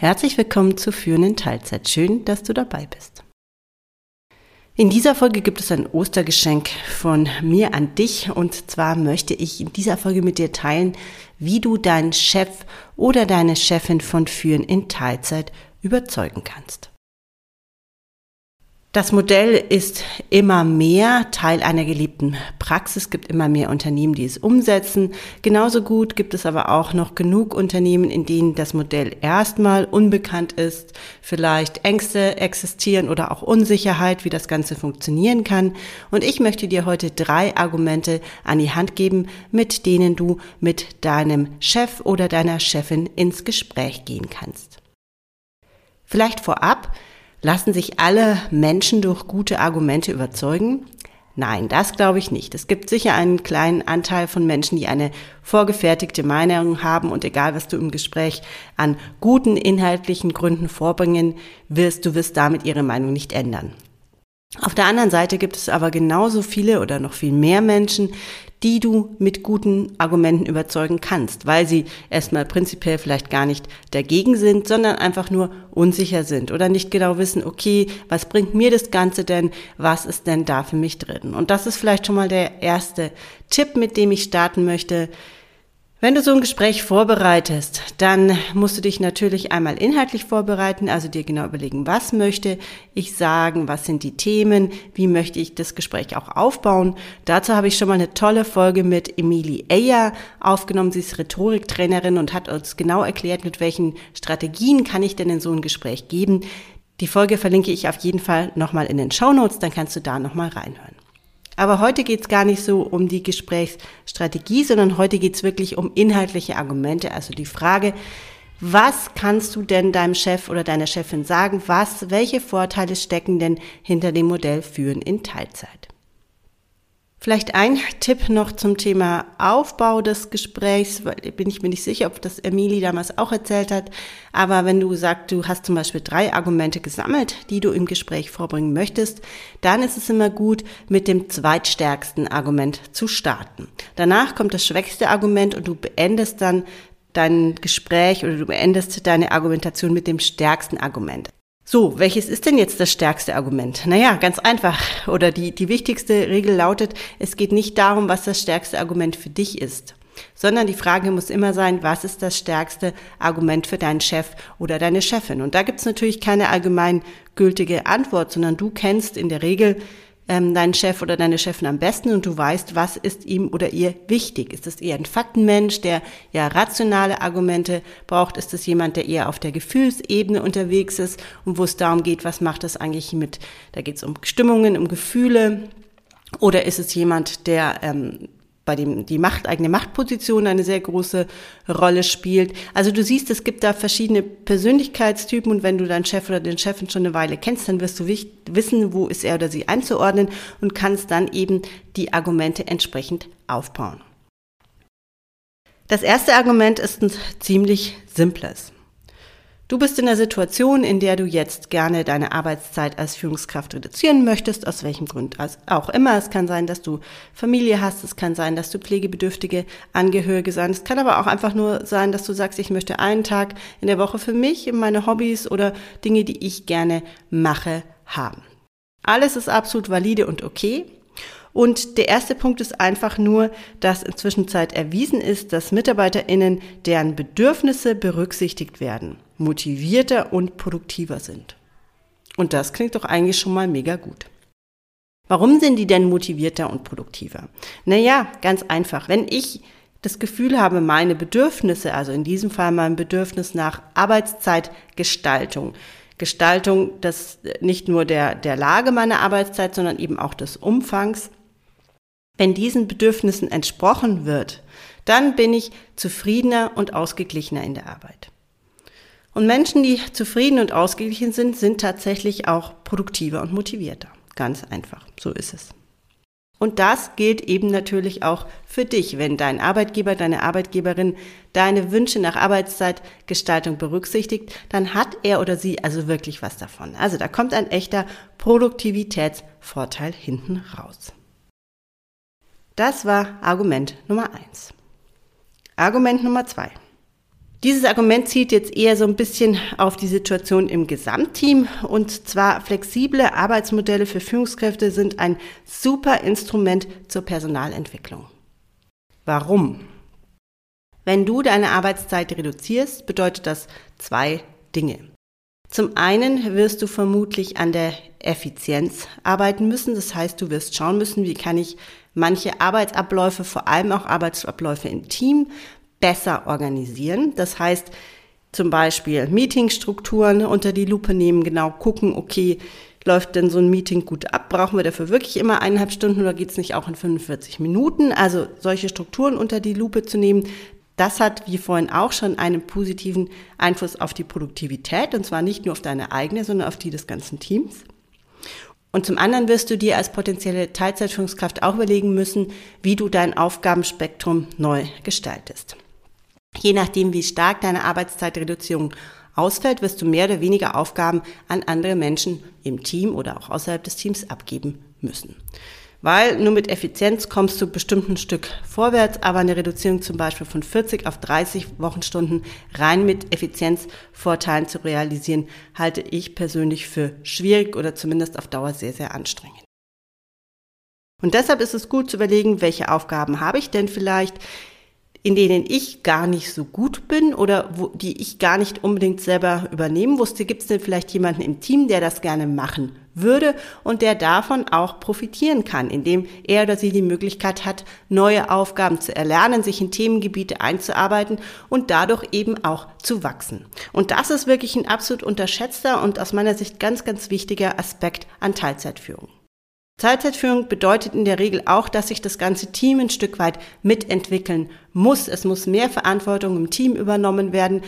Herzlich willkommen zu Führen in Teilzeit. Schön, dass du dabei bist. In dieser Folge gibt es ein Ostergeschenk von mir an dich und zwar möchte ich in dieser Folge mit dir teilen, wie du deinen Chef oder deine Chefin von Führen in Teilzeit überzeugen kannst. Das Modell ist immer mehr Teil einer geliebten Praxis. Es gibt immer mehr Unternehmen, die es umsetzen. Genauso gut gibt es aber auch noch genug Unternehmen, in denen das Modell erstmal unbekannt ist, vielleicht Ängste existieren oder auch Unsicherheit, wie das Ganze funktionieren kann. Und ich möchte dir heute drei Argumente an die Hand geben, mit denen du mit deinem Chef oder deiner Chefin ins Gespräch gehen kannst. Vielleicht vorab, Lassen sich alle Menschen durch gute Argumente überzeugen? Nein, das glaube ich nicht. Es gibt sicher einen kleinen Anteil von Menschen, die eine vorgefertigte Meinung haben und egal, was du im Gespräch an guten inhaltlichen Gründen vorbringen wirst, du wirst damit ihre Meinung nicht ändern. Auf der anderen Seite gibt es aber genauso viele oder noch viel mehr Menschen, die du mit guten Argumenten überzeugen kannst, weil sie erstmal prinzipiell vielleicht gar nicht dagegen sind, sondern einfach nur unsicher sind oder nicht genau wissen, okay, was bringt mir das Ganze denn, was ist denn da für mich drin? Und das ist vielleicht schon mal der erste Tipp, mit dem ich starten möchte, wenn du so ein Gespräch vorbereitest, dann musst du dich natürlich einmal inhaltlich vorbereiten, also dir genau überlegen, was möchte ich sagen, was sind die Themen, wie möchte ich das Gespräch auch aufbauen. Dazu habe ich schon mal eine tolle Folge mit Emilie Eyer aufgenommen. Sie ist Rhetoriktrainerin und hat uns genau erklärt, mit welchen Strategien kann ich denn in so ein Gespräch geben. Die Folge verlinke ich auf jeden Fall nochmal in den Show Notes, dann kannst du da nochmal reinhören. Aber heute geht es gar nicht so um die Gesprächsstrategie, sondern heute geht es wirklich um inhaltliche Argumente. Also die Frage, was kannst du denn deinem Chef oder deiner Chefin sagen? Was, welche Vorteile stecken denn hinter dem Modell Führen in Teilzeit? Vielleicht ein Tipp noch zum Thema Aufbau des Gesprächs, weil bin ich mir nicht sicher, ob das Emily damals auch erzählt hat. Aber wenn du sagst, du hast zum Beispiel drei Argumente gesammelt, die du im Gespräch vorbringen möchtest, dann ist es immer gut, mit dem zweitstärksten Argument zu starten. Danach kommt das schwächste Argument und du beendest dann dein Gespräch oder du beendest deine Argumentation mit dem stärksten Argument. So, welches ist denn jetzt das stärkste Argument? Naja, ganz einfach. Oder die, die wichtigste Regel lautet, es geht nicht darum, was das stärkste Argument für dich ist, sondern die Frage muss immer sein, was ist das stärkste Argument für deinen Chef oder deine Chefin? Und da gibt es natürlich keine allgemein gültige Antwort, sondern du kennst in der Regel ähm, deinen Chef oder deine Chefin am besten und du weißt, was ist ihm oder ihr wichtig. Ist es eher ein Faktenmensch, der ja rationale Argumente braucht? Ist es jemand, der eher auf der Gefühlsebene unterwegs ist und wo es darum geht, was macht das eigentlich mit, da geht es um Stimmungen, um Gefühle, oder ist es jemand, der ähm, bei dem die Macht, eigene Machtposition eine sehr große Rolle spielt. Also du siehst, es gibt da verschiedene Persönlichkeitstypen und wenn du deinen Chef oder den Chefin schon eine Weile kennst, dann wirst du wissen, wo ist er oder sie einzuordnen und kannst dann eben die Argumente entsprechend aufbauen. Das erste Argument ist ein ziemlich simples. Du bist in der Situation, in der du jetzt gerne deine Arbeitszeit als Führungskraft reduzieren möchtest, aus welchem Grund auch immer. Es kann sein, dass du Familie hast, es kann sein, dass du pflegebedürftige Angehörige sein. Es kann aber auch einfach nur sein, dass du sagst, ich möchte einen Tag in der Woche für mich, meine Hobbys oder Dinge, die ich gerne mache, haben. Alles ist absolut valide und okay. Und der erste Punkt ist einfach nur, dass inzwischen Zeit erwiesen ist, dass MitarbeiterInnen, deren Bedürfnisse berücksichtigt werden, motivierter und produktiver sind. Und das klingt doch eigentlich schon mal mega gut. Warum sind die denn motivierter und produktiver? Naja, ganz einfach. Wenn ich das Gefühl habe, meine Bedürfnisse, also in diesem Fall mein Bedürfnis nach Arbeitszeitgestaltung, Gestaltung des, nicht nur der, der Lage meiner Arbeitszeit, sondern eben auch des Umfangs, wenn diesen Bedürfnissen entsprochen wird, dann bin ich zufriedener und ausgeglichener in der Arbeit. Und Menschen, die zufrieden und ausgeglichen sind, sind tatsächlich auch produktiver und motivierter. Ganz einfach. So ist es. Und das gilt eben natürlich auch für dich, wenn dein Arbeitgeber, deine Arbeitgeberin deine Wünsche nach Arbeitszeitgestaltung berücksichtigt, dann hat er oder sie also wirklich was davon. Also da kommt ein echter Produktivitätsvorteil hinten raus. Das war Argument Nummer eins. Argument Nummer zwei. Dieses Argument zielt jetzt eher so ein bisschen auf die Situation im Gesamtteam und zwar flexible Arbeitsmodelle für Führungskräfte sind ein super Instrument zur Personalentwicklung. Warum? Wenn du deine Arbeitszeit reduzierst, bedeutet das zwei Dinge. Zum einen wirst du vermutlich an der Effizienz arbeiten müssen. Das heißt, du wirst schauen müssen, wie kann ich manche Arbeitsabläufe, vor allem auch Arbeitsabläufe im Team, besser organisieren. Das heißt, zum Beispiel Meetingstrukturen unter die Lupe nehmen, genau gucken, okay, läuft denn so ein Meeting gut ab? Brauchen wir dafür wirklich immer eineinhalb Stunden oder geht es nicht auch in 45 Minuten? Also solche Strukturen unter die Lupe zu nehmen, das hat, wie vorhin auch schon, einen positiven Einfluss auf die Produktivität und zwar nicht nur auf deine eigene, sondern auf die des ganzen Teams. Und zum anderen wirst du dir als potenzielle Teilzeitführungskraft auch überlegen müssen, wie du dein Aufgabenspektrum neu gestaltest. Je nachdem, wie stark deine Arbeitszeitreduzierung ausfällt, wirst du mehr oder weniger Aufgaben an andere Menschen im Team oder auch außerhalb des Teams abgeben müssen. Weil nur mit Effizienz kommst du bestimmt ein Stück vorwärts, aber eine Reduzierung zum Beispiel von 40 auf 30 Wochenstunden rein mit Effizienzvorteilen zu realisieren, halte ich persönlich für schwierig oder zumindest auf Dauer sehr, sehr anstrengend. Und deshalb ist es gut zu überlegen, welche Aufgaben habe ich denn vielleicht, in denen ich gar nicht so gut bin oder wo, die ich gar nicht unbedingt selber übernehmen wusste, gibt es denn vielleicht jemanden im Team, der das gerne machen würde und der davon auch profitieren kann, indem er oder sie die Möglichkeit hat, neue Aufgaben zu erlernen, sich in Themengebiete einzuarbeiten und dadurch eben auch zu wachsen. Und das ist wirklich ein absolut unterschätzter und aus meiner Sicht ganz, ganz wichtiger Aspekt an Teilzeitführung. Teilzeitführung bedeutet in der Regel auch, dass sich das ganze Team ein Stück weit mitentwickeln muss. Es muss mehr Verantwortung im Team übernommen werden.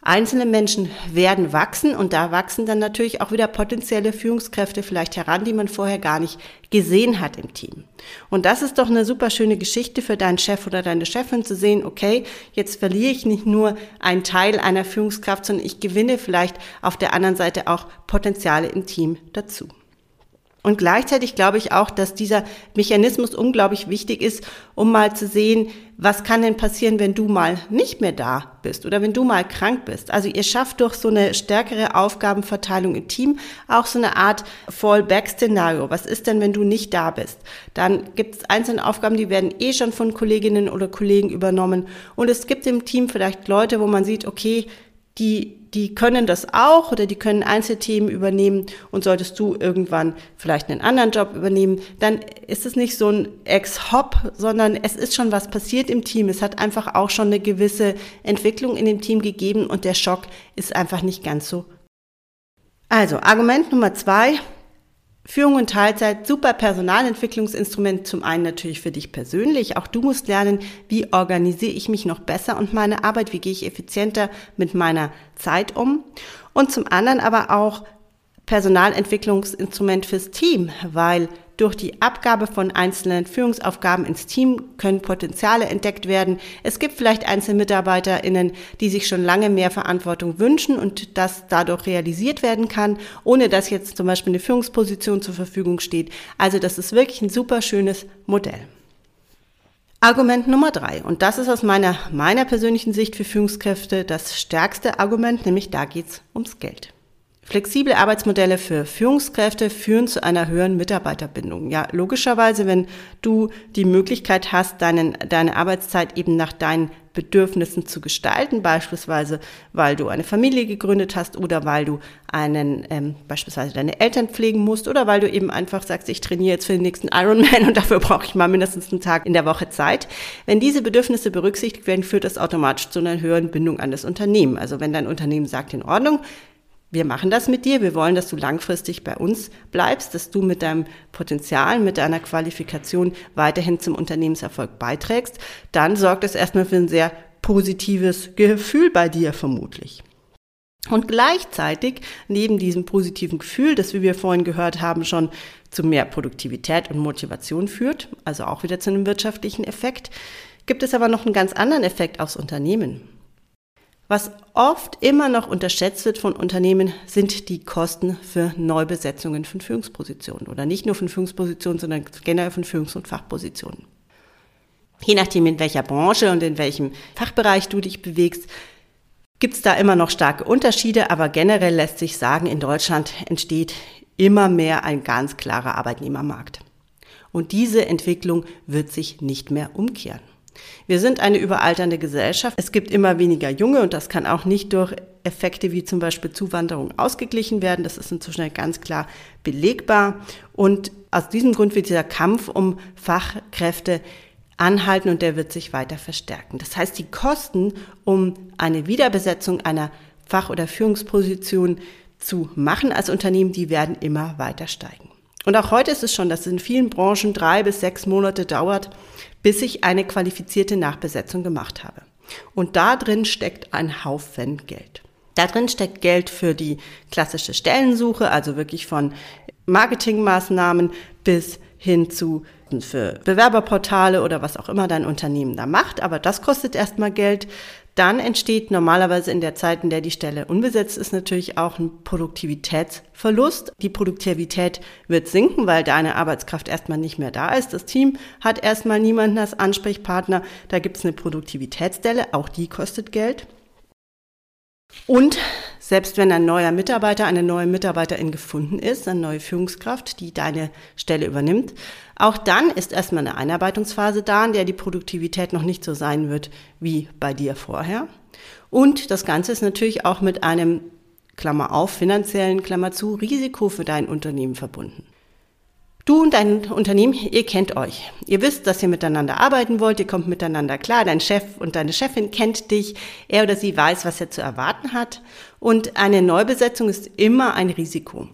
Einzelne Menschen werden wachsen und da wachsen dann natürlich auch wieder potenzielle Führungskräfte vielleicht heran, die man vorher gar nicht gesehen hat im Team. Und das ist doch eine super schöne Geschichte für deinen Chef oder deine Chefin zu sehen, okay, jetzt verliere ich nicht nur einen Teil einer Führungskraft, sondern ich gewinne vielleicht auf der anderen Seite auch Potenziale im Team dazu. Und gleichzeitig glaube ich auch, dass dieser Mechanismus unglaublich wichtig ist, um mal zu sehen, was kann denn passieren, wenn du mal nicht mehr da bist oder wenn du mal krank bist. Also ihr schafft durch so eine stärkere Aufgabenverteilung im Team auch so eine Art Fallback-Szenario. Was ist denn, wenn du nicht da bist? Dann gibt es einzelne Aufgaben, die werden eh schon von Kolleginnen oder Kollegen übernommen. Und es gibt im Team vielleicht Leute, wo man sieht, okay, die die können das auch oder die können Einzelthemen übernehmen und solltest du irgendwann vielleicht einen anderen Job übernehmen, dann ist es nicht so ein Ex-Hop, sondern es ist schon was passiert im Team. Es hat einfach auch schon eine gewisse Entwicklung in dem Team gegeben und der Schock ist einfach nicht ganz so. Also, Argument Nummer zwei, Führung und Teilzeit, super Personalentwicklungsinstrument, zum einen natürlich für dich persönlich. Auch du musst lernen, wie organisiere ich mich noch besser und meine Arbeit, wie gehe ich effizienter mit meiner Zeit um. Und zum anderen aber auch Personalentwicklungsinstrument fürs Team, weil durch die Abgabe von einzelnen Führungsaufgaben ins Team können Potenziale entdeckt werden. Es gibt vielleicht einzelne MitarbeiterInnen, die sich schon lange mehr Verantwortung wünschen und das dadurch realisiert werden kann, ohne dass jetzt zum Beispiel eine Führungsposition zur Verfügung steht. Also das ist wirklich ein super schönes Modell. Argument Nummer drei. Und das ist aus meiner, meiner persönlichen Sicht für Führungskräfte das stärkste Argument, nämlich da geht's ums Geld. Flexible Arbeitsmodelle für Führungskräfte führen zu einer höheren Mitarbeiterbindung. Ja, logischerweise, wenn du die Möglichkeit hast, deinen, deine Arbeitszeit eben nach deinen Bedürfnissen zu gestalten, beispielsweise weil du eine Familie gegründet hast oder weil du einen ähm, beispielsweise deine Eltern pflegen musst oder weil du eben einfach sagst, ich trainiere jetzt für den nächsten Ironman und dafür brauche ich mal mindestens einen Tag in der Woche Zeit. Wenn diese Bedürfnisse berücksichtigt werden, führt das automatisch zu einer höheren Bindung an das Unternehmen. Also wenn dein Unternehmen sagt, in Ordnung, wir machen das mit dir. Wir wollen, dass du langfristig bei uns bleibst, dass du mit deinem Potenzial, mit deiner Qualifikation weiterhin zum Unternehmenserfolg beiträgst. Dann sorgt es erstmal für ein sehr positives Gefühl bei dir vermutlich. Und gleichzeitig, neben diesem positiven Gefühl, das, wie wir vorhin gehört haben, schon zu mehr Produktivität und Motivation führt, also auch wieder zu einem wirtschaftlichen Effekt, gibt es aber noch einen ganz anderen Effekt aufs Unternehmen. Was oft immer noch unterschätzt wird von Unternehmen, sind die Kosten für Neubesetzungen von Führungspositionen oder nicht nur von Führungspositionen, sondern generell von Führungs- und Fachpositionen. Je nachdem, in welcher Branche und in welchem Fachbereich du dich bewegst, gibt es da immer noch starke Unterschiede, aber generell lässt sich sagen, in Deutschland entsteht immer mehr ein ganz klarer Arbeitnehmermarkt. Und diese Entwicklung wird sich nicht mehr umkehren. Wir sind eine überalternde Gesellschaft. Es gibt immer weniger Junge und das kann auch nicht durch Effekte wie zum Beispiel Zuwanderung ausgeglichen werden. Das ist inzwischen ganz klar belegbar. Und aus diesem Grund wird dieser Kampf um Fachkräfte anhalten und der wird sich weiter verstärken. Das heißt, die Kosten, um eine Wiederbesetzung einer Fach- oder Führungsposition zu machen als Unternehmen, die werden immer weiter steigen. Und auch heute ist es schon, dass es in vielen Branchen drei bis sechs Monate dauert, bis ich eine qualifizierte Nachbesetzung gemacht habe. Und da drin steckt ein Haufen Geld. Da drin steckt Geld für die klassische Stellensuche, also wirklich von Marketingmaßnahmen bis hin zu für Bewerberportale oder was auch immer dein Unternehmen da macht. Aber das kostet erstmal Geld. Dann entsteht normalerweise in der Zeit, in der die Stelle unbesetzt ist, natürlich auch ein Produktivitätsverlust. Die Produktivität wird sinken, weil deine Arbeitskraft erstmal nicht mehr da ist. Das Team hat erstmal niemanden als Ansprechpartner. Da gibt es eine Produktivitätsstelle, auch die kostet Geld. Und selbst wenn ein neuer Mitarbeiter, eine neue Mitarbeiterin gefunden ist, eine neue Führungskraft, die deine Stelle übernimmt, auch dann ist erstmal eine Einarbeitungsphase da, in der die Produktivität noch nicht so sein wird wie bei dir vorher. Und das Ganze ist natürlich auch mit einem, Klammer auf, finanziellen, Klammer zu, Risiko für dein Unternehmen verbunden. Du und dein Unternehmen, ihr kennt euch. Ihr wisst, dass ihr miteinander arbeiten wollt, ihr kommt miteinander klar. Dein Chef und deine Chefin kennt dich. Er oder sie weiß, was er zu erwarten hat. Und eine Neubesetzung ist immer ein Risiko.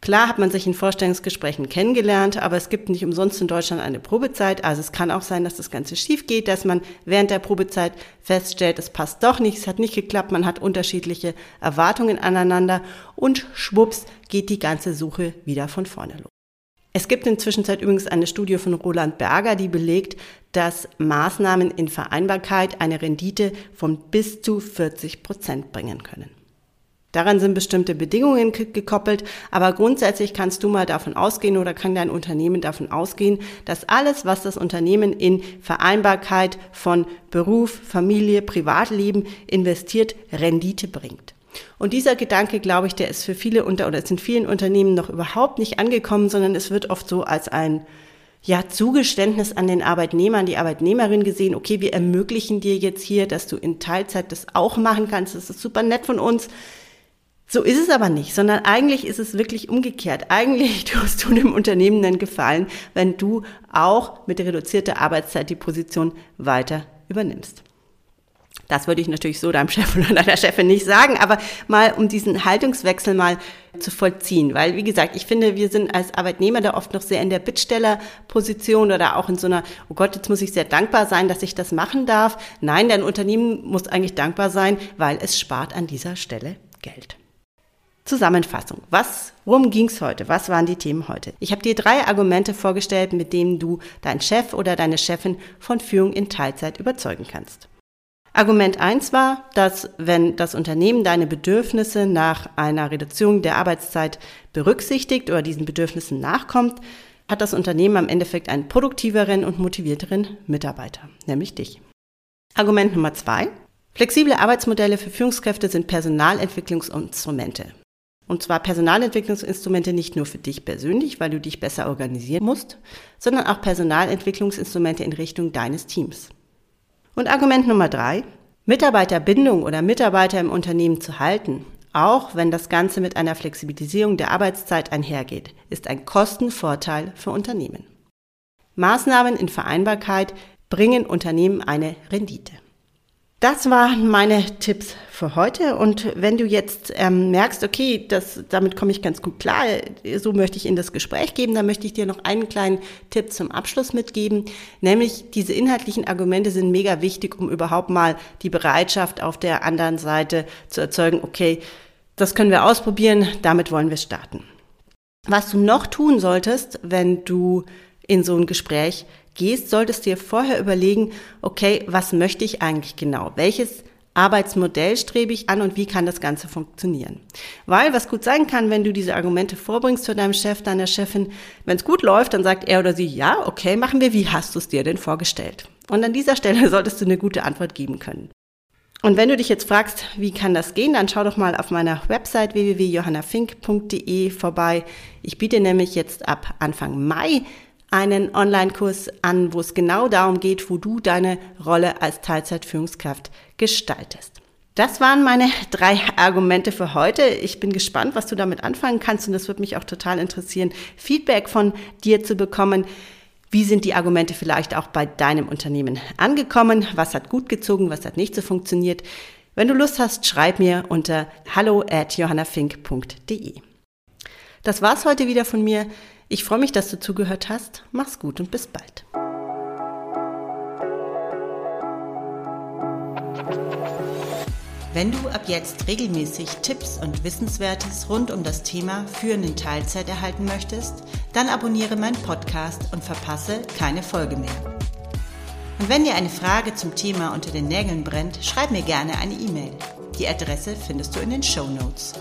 Klar hat man sich in Vorstellungsgesprächen kennengelernt, aber es gibt nicht umsonst in Deutschland eine Probezeit. Also es kann auch sein, dass das Ganze schief geht, dass man während der Probezeit feststellt, es passt doch nicht, es hat nicht geklappt, man hat unterschiedliche Erwartungen aneinander und schwupps geht die ganze Suche wieder von vorne los. Es gibt inzwischen übrigens eine Studie von Roland Berger, die belegt, dass Maßnahmen in Vereinbarkeit eine Rendite von bis zu 40 Prozent bringen können. Daran sind bestimmte Bedingungen gekoppelt, aber grundsätzlich kannst du mal davon ausgehen oder kann dein Unternehmen davon ausgehen, dass alles, was das Unternehmen in Vereinbarkeit von Beruf, Familie, Privatleben investiert, Rendite bringt. Und dieser Gedanke, glaube ich, der ist für viele unter oder ist in vielen Unternehmen noch überhaupt nicht angekommen, sondern es wird oft so als ein ja, Zugeständnis an den Arbeitnehmer, an die Arbeitnehmerin gesehen, okay, wir ermöglichen dir jetzt hier, dass du in Teilzeit das auch machen kannst. Das ist super nett von uns. So ist es aber nicht, sondern eigentlich ist es wirklich umgekehrt. Eigentlich tust du dem Unternehmen einen Gefallen, wenn du auch mit reduzierter Arbeitszeit die Position weiter übernimmst. Das würde ich natürlich so deinem Chef oder deiner Chefin nicht sagen, aber mal um diesen Haltungswechsel mal zu vollziehen. Weil, wie gesagt, ich finde, wir sind als Arbeitnehmer da oft noch sehr in der Bittstellerposition oder auch in so einer, oh Gott, jetzt muss ich sehr dankbar sein, dass ich das machen darf. Nein, dein Unternehmen muss eigentlich dankbar sein, weil es spart an dieser Stelle Geld. Zusammenfassung. Was, worum ging's heute? Was waren die Themen heute? Ich habe dir drei Argumente vorgestellt, mit denen du deinen Chef oder deine Chefin von Führung in Teilzeit überzeugen kannst. Argument eins war, dass wenn das Unternehmen deine Bedürfnisse nach einer Reduzierung der Arbeitszeit berücksichtigt oder diesen Bedürfnissen nachkommt, hat das Unternehmen am Endeffekt einen produktiveren und motivierteren Mitarbeiter, nämlich dich. Argument Nummer zwei. Flexible Arbeitsmodelle für Führungskräfte sind Personalentwicklungsinstrumente. Und zwar Personalentwicklungsinstrumente nicht nur für dich persönlich, weil du dich besser organisieren musst, sondern auch Personalentwicklungsinstrumente in Richtung deines Teams. Und Argument Nummer drei, Mitarbeiterbindung oder Mitarbeiter im Unternehmen zu halten, auch wenn das Ganze mit einer Flexibilisierung der Arbeitszeit einhergeht, ist ein Kostenvorteil für Unternehmen. Maßnahmen in Vereinbarkeit bringen Unternehmen eine Rendite. Das waren meine Tipps für heute. Und wenn du jetzt ähm, merkst, okay, das, damit komme ich ganz gut klar, so möchte ich in das Gespräch geben, dann möchte ich dir noch einen kleinen Tipp zum Abschluss mitgeben, nämlich diese inhaltlichen Argumente sind mega wichtig, um überhaupt mal die Bereitschaft auf der anderen Seite zu erzeugen, okay, das können wir ausprobieren, damit wollen wir starten. Was du noch tun solltest, wenn du in so ein Gespräch gehst, solltest du dir vorher überlegen, okay, was möchte ich eigentlich genau? Welches Arbeitsmodell strebe ich an und wie kann das Ganze funktionieren? Weil was gut sein kann, wenn du diese Argumente vorbringst zu deinem Chef, deiner Chefin, wenn es gut läuft, dann sagt er oder sie, ja, okay, machen wir, wie hast du es dir denn vorgestellt? Und an dieser Stelle solltest du eine gute Antwort geben können. Und wenn du dich jetzt fragst, wie kann das gehen, dann schau doch mal auf meiner Website www.johannafink.de vorbei. Ich biete nämlich jetzt ab Anfang Mai einen Online-Kurs an, wo es genau darum geht, wo du deine Rolle als Teilzeitführungskraft gestaltest. Das waren meine drei Argumente für heute. Ich bin gespannt, was du damit anfangen kannst und es wird mich auch total interessieren, Feedback von dir zu bekommen. Wie sind die Argumente vielleicht auch bei deinem Unternehmen angekommen? Was hat gut gezogen? Was hat nicht so funktioniert? Wenn du Lust hast, schreib mir unter hallo at johannafink.de. Das war's heute wieder von mir. Ich freue mich, dass du zugehört hast. Mach's gut und bis bald. Wenn du ab jetzt regelmäßig Tipps und Wissenswertes rund um das Thema Führen in Teilzeit erhalten möchtest, dann abonniere meinen Podcast und verpasse keine Folge mehr. Und wenn dir eine Frage zum Thema unter den Nägeln brennt, schreib mir gerne eine E-Mail. Die Adresse findest du in den Show Notes.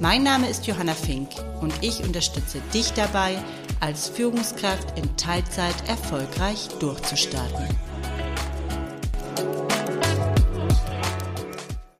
Mein Name ist Johanna Fink und ich unterstütze dich dabei, als Führungskraft in Teilzeit erfolgreich durchzustarten.